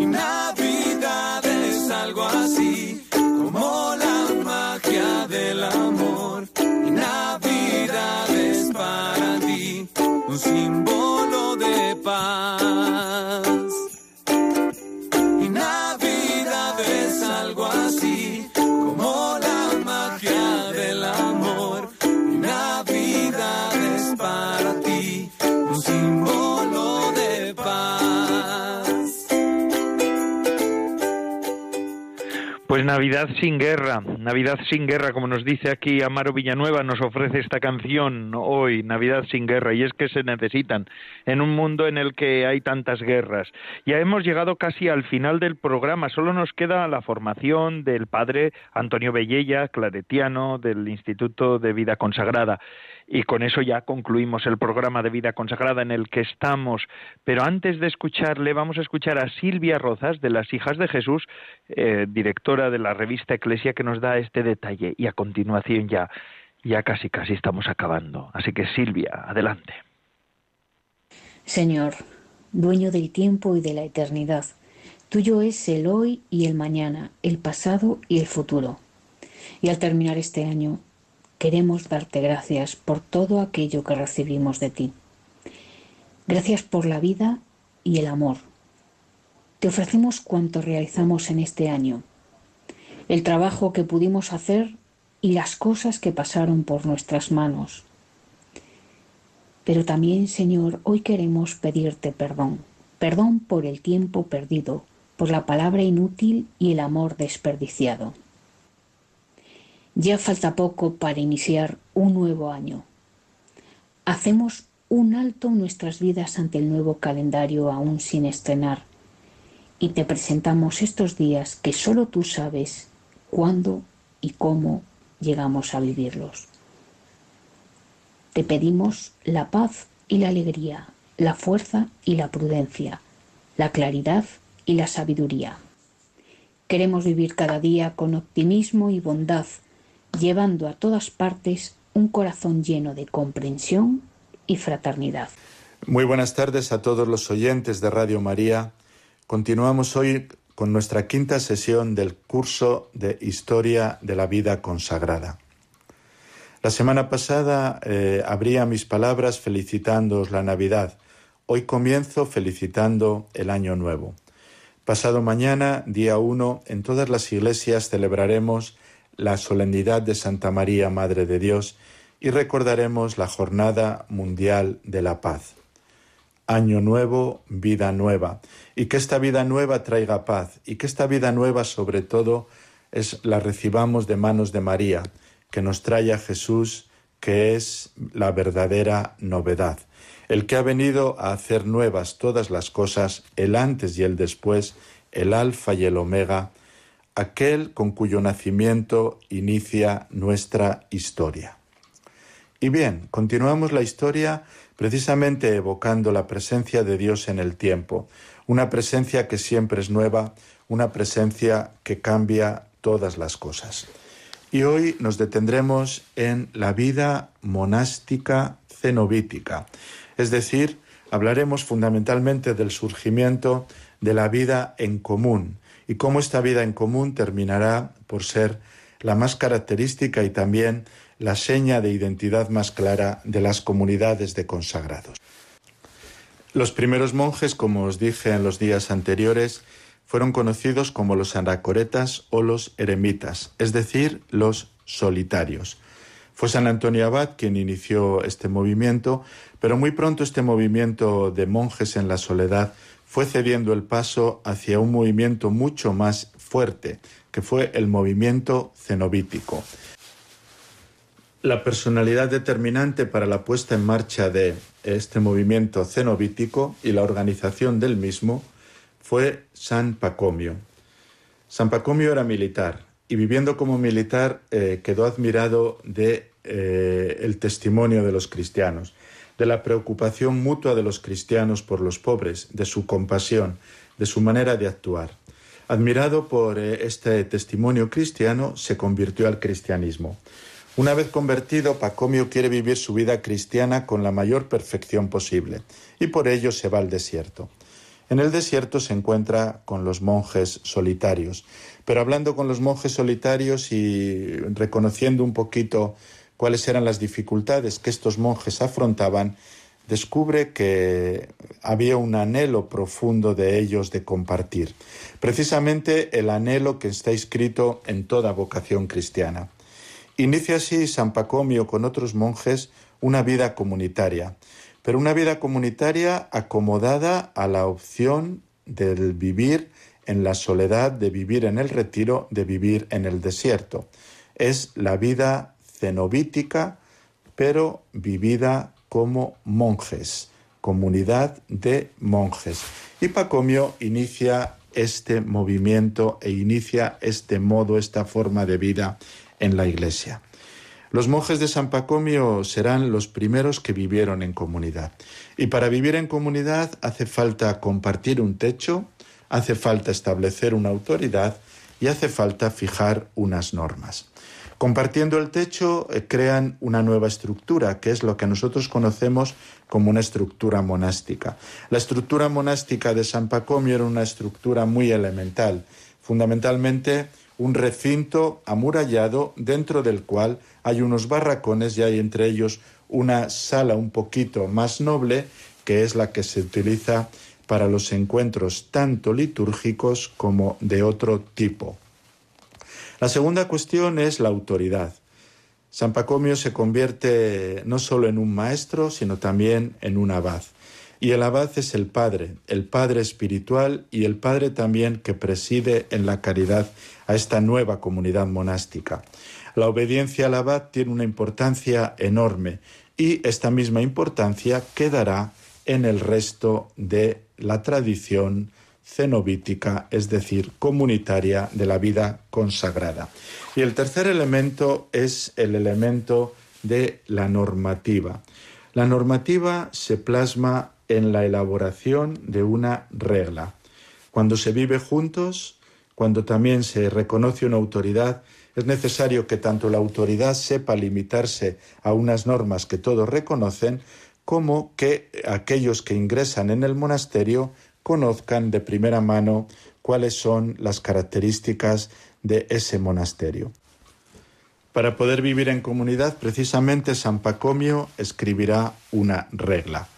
Y Navidad es algo así Navidad sin guerra, Navidad sin guerra, como nos dice aquí Amaro Villanueva, nos ofrece esta canción hoy, Navidad sin guerra, y es que se necesitan en un mundo en el que hay tantas guerras. Ya hemos llegado casi al final del programa, solo nos queda la formación del padre Antonio Bellella, claretiano del Instituto de Vida Consagrada. Y con eso ya concluimos el programa de vida consagrada en el que estamos. Pero antes de escucharle, vamos a escuchar a Silvia Rozas, de las Hijas de Jesús, eh, directora de la revista Eclesia, que nos da este detalle. Y a continuación ya, ya casi casi estamos acabando. Así que Silvia, adelante. Señor, dueño del tiempo y de la eternidad, tuyo es el hoy y el mañana, el pasado y el futuro. Y al terminar este año, queremos darte gracias por todo aquello que recibimos de ti. Gracias por la vida y el amor. Te ofrecemos cuanto realizamos en este año, el trabajo que pudimos hacer y las cosas que pasaron por nuestras manos. Pero también, Señor, hoy queremos pedirte perdón, perdón por el tiempo perdido, por la palabra inútil y el amor desperdiciado. Ya falta poco para iniciar un nuevo año. Hacemos un alto en nuestras vidas ante el nuevo calendario aún sin estrenar y te presentamos estos días que solo tú sabes cuándo y cómo llegamos a vivirlos. Te pedimos la paz y la alegría, la fuerza y la prudencia, la claridad y la sabiduría. Queremos vivir cada día con optimismo y bondad, llevando a todas partes un corazón lleno de comprensión y fraternidad. Muy buenas tardes a todos los oyentes de Radio María. Continuamos hoy con nuestra quinta sesión del curso de Historia de la Vida Consagrada. La semana pasada eh, abría mis palabras felicitándoos la Navidad. Hoy comienzo felicitando el Año Nuevo. Pasado mañana, día 1, en todas las iglesias celebraremos la solemnidad de Santa María, Madre de Dios, y recordaremos la Jornada Mundial de la Paz. Año nuevo, vida nueva, y que esta vida nueva traiga paz, y que esta vida nueva sobre todo es la recibamos de manos de María, que nos trae a Jesús, que es la verdadera novedad, el que ha venido a hacer nuevas todas las cosas, el antes y el después, el alfa y el omega, aquel con cuyo nacimiento inicia nuestra historia. Y bien, continuamos la historia precisamente evocando la presencia de Dios en el tiempo, una presencia que siempre es nueva, una presencia que cambia todas las cosas. Y hoy nos detendremos en la vida monástica cenobítica, es decir, hablaremos fundamentalmente del surgimiento de la vida en común, y cómo esta vida en común terminará por ser la más característica y también la seña de identidad más clara de las comunidades de consagrados. Los primeros monjes, como os dije en los días anteriores, fueron conocidos como los anacoretas o los eremitas, es decir, los solitarios. Fue San Antonio Abad quien inició este movimiento, pero muy pronto este movimiento de monjes en la soledad fue cediendo el paso hacia un movimiento mucho más fuerte, que fue el movimiento cenobítico. La personalidad determinante para la puesta en marcha de este movimiento cenobítico y la organización del mismo fue San Pacomio. San Pacomio era militar y viviendo como militar eh, quedó admirado de eh, el testimonio de los cristianos. De la preocupación mutua de los cristianos por los pobres, de su compasión, de su manera de actuar. Admirado por eh, este testimonio cristiano, se convirtió al cristianismo. Una vez convertido, Pacomio quiere vivir su vida cristiana con la mayor perfección posible y por ello se va al desierto. En el desierto se encuentra con los monjes solitarios, pero hablando con los monjes solitarios y reconociendo un poquito cuáles eran las dificultades que estos monjes afrontaban, descubre que había un anhelo profundo de ellos de compartir, precisamente el anhelo que está escrito en toda vocación cristiana. Inicia así San Pacomio con otros monjes una vida comunitaria, pero una vida comunitaria acomodada a la opción del vivir en la soledad, de vivir en el retiro, de vivir en el desierto. Es la vida cenobítica, pero vivida como monjes, comunidad de monjes. Y Pacomio inicia este movimiento e inicia este modo, esta forma de vida en la iglesia. Los monjes de San Pacomio serán los primeros que vivieron en comunidad. Y para vivir en comunidad hace falta compartir un techo, hace falta establecer una autoridad y hace falta fijar unas normas. Compartiendo el techo eh, crean una nueva estructura, que es lo que nosotros conocemos como una estructura monástica. La estructura monástica de San Pacomio era una estructura muy elemental, fundamentalmente un recinto amurallado dentro del cual hay unos barracones y hay entre ellos una sala un poquito más noble, que es la que se utiliza para los encuentros tanto litúrgicos como de otro tipo. La segunda cuestión es la autoridad. San Pacomio se convierte no solo en un maestro, sino también en un abad. Y el abad es el padre, el padre espiritual y el padre también que preside en la caridad a esta nueva comunidad monástica. La obediencia al abad tiene una importancia enorme y esta misma importancia quedará en el resto de la tradición cenobítica, es decir, comunitaria de la vida consagrada. Y el tercer elemento es el elemento de la normativa. La normativa se plasma en la elaboración de una regla. Cuando se vive juntos, cuando también se reconoce una autoridad, es necesario que tanto la autoridad sepa limitarse a unas normas que todos reconocen, como que aquellos que ingresan en el monasterio conozcan de primera mano cuáles son las características de ese monasterio. Para poder vivir en comunidad, precisamente San Pacomio escribirá una regla.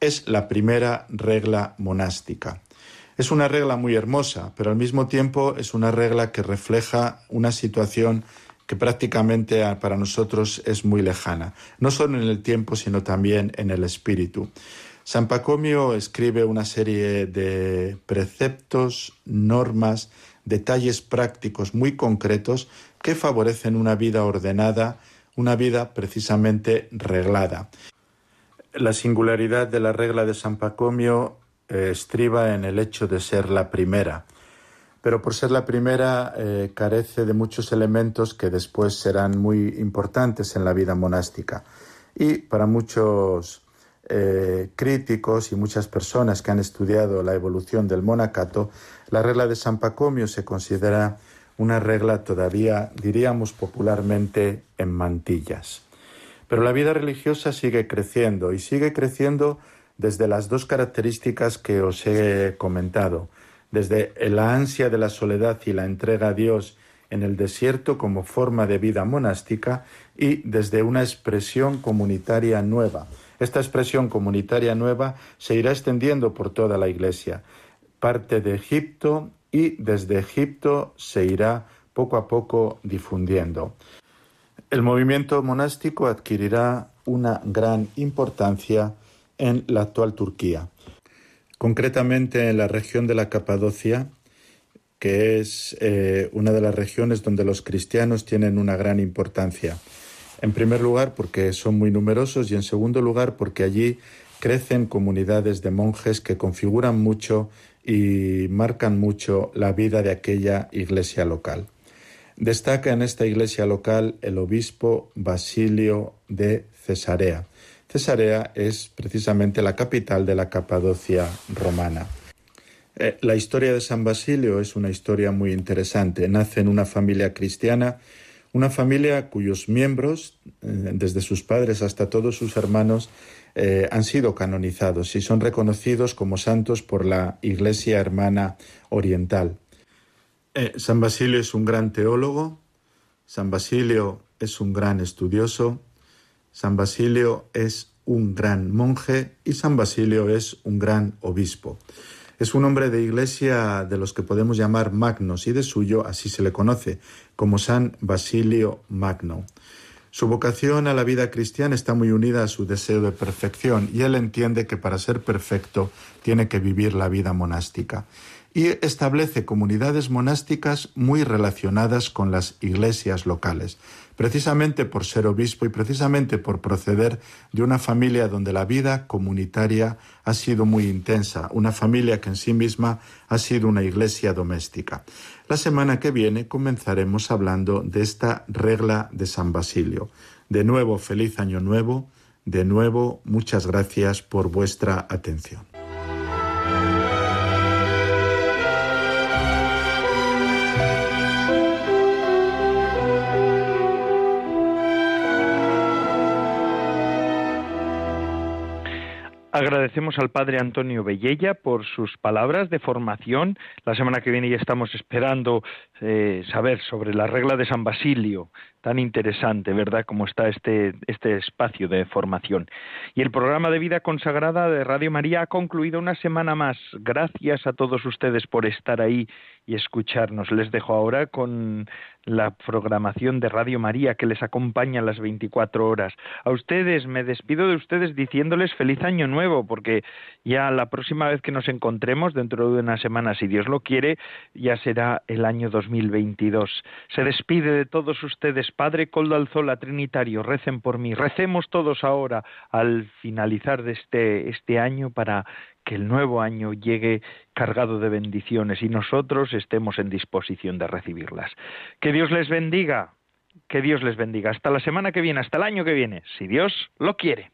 Es la primera regla monástica. Es una regla muy hermosa, pero al mismo tiempo es una regla que refleja una situación que prácticamente para nosotros es muy lejana, no solo en el tiempo, sino también en el espíritu. San Pacomio escribe una serie de preceptos, normas, detalles prácticos muy concretos que favorecen una vida ordenada, una vida precisamente reglada. La singularidad de la regla de San Pacomio eh, estriba en el hecho de ser la primera, pero por ser la primera eh, carece de muchos elementos que después serán muy importantes en la vida monástica. Y para muchos eh, críticos y muchas personas que han estudiado la evolución del monacato, la regla de San Pacomio se considera una regla todavía, diríamos popularmente, en mantillas. Pero la vida religiosa sigue creciendo y sigue creciendo desde las dos características que os he comentado, desde la ansia de la soledad y la entrega a Dios en el desierto como forma de vida monástica y desde una expresión comunitaria nueva, esta expresión comunitaria nueva se irá extendiendo por toda la Iglesia. Parte de Egipto y desde Egipto se irá poco a poco difundiendo. El movimiento monástico adquirirá una gran importancia en la actual Turquía, concretamente en la región de la Capadocia, que es eh, una de las regiones donde los cristianos tienen una gran importancia. En primer lugar, porque son muy numerosos y en segundo lugar, porque allí crecen comunidades de monjes que configuran mucho y marcan mucho la vida de aquella iglesia local. Destaca en esta iglesia local el obispo Basilio de Cesarea. Cesarea es precisamente la capital de la Capadocia romana. Eh, la historia de San Basilio es una historia muy interesante. Nace en una familia cristiana, una familia cuyos miembros, eh, desde sus padres hasta todos sus hermanos, eh, han sido canonizados y son reconocidos como santos por la Iglesia Hermana Oriental. San Basilio es un gran teólogo, San Basilio es un gran estudioso, San Basilio es un gran monje y San Basilio es un gran obispo. Es un hombre de iglesia de los que podemos llamar magnos y de suyo así se le conoce, como San Basilio Magno. Su vocación a la vida cristiana está muy unida a su deseo de perfección y él entiende que para ser perfecto tiene que vivir la vida monástica y establece comunidades monásticas muy relacionadas con las iglesias locales, precisamente por ser obispo y precisamente por proceder de una familia donde la vida comunitaria ha sido muy intensa, una familia que en sí misma ha sido una iglesia doméstica. La semana que viene comenzaremos hablando de esta regla de San Basilio. De nuevo, feliz año nuevo. De nuevo, muchas gracias por vuestra atención. Agradecemos al padre Antonio Bellella por sus palabras de formación. La semana que viene ya estamos esperando eh, saber sobre la regla de San Basilio, tan interesante, ¿verdad? Como está este, este espacio de formación. Y el programa de vida consagrada de Radio María ha concluido una semana más. Gracias a todos ustedes por estar ahí y escucharnos. Les dejo ahora con la programación de Radio María que les acompaña las 24 horas. A ustedes, me despido de ustedes diciéndoles feliz año nuevo, porque ya la próxima vez que nos encontremos, dentro de una semana, si Dios lo quiere, ya será el año 2022. Se despide de todos ustedes, Padre Coldo Alzola Trinitario, recen por mí, recemos todos ahora al finalizar de este, este año para que el nuevo año llegue cargado de bendiciones y nosotros estemos en disposición de recibirlas. Que Dios les bendiga, que Dios les bendiga. Hasta la semana que viene, hasta el año que viene, si Dios lo quiere.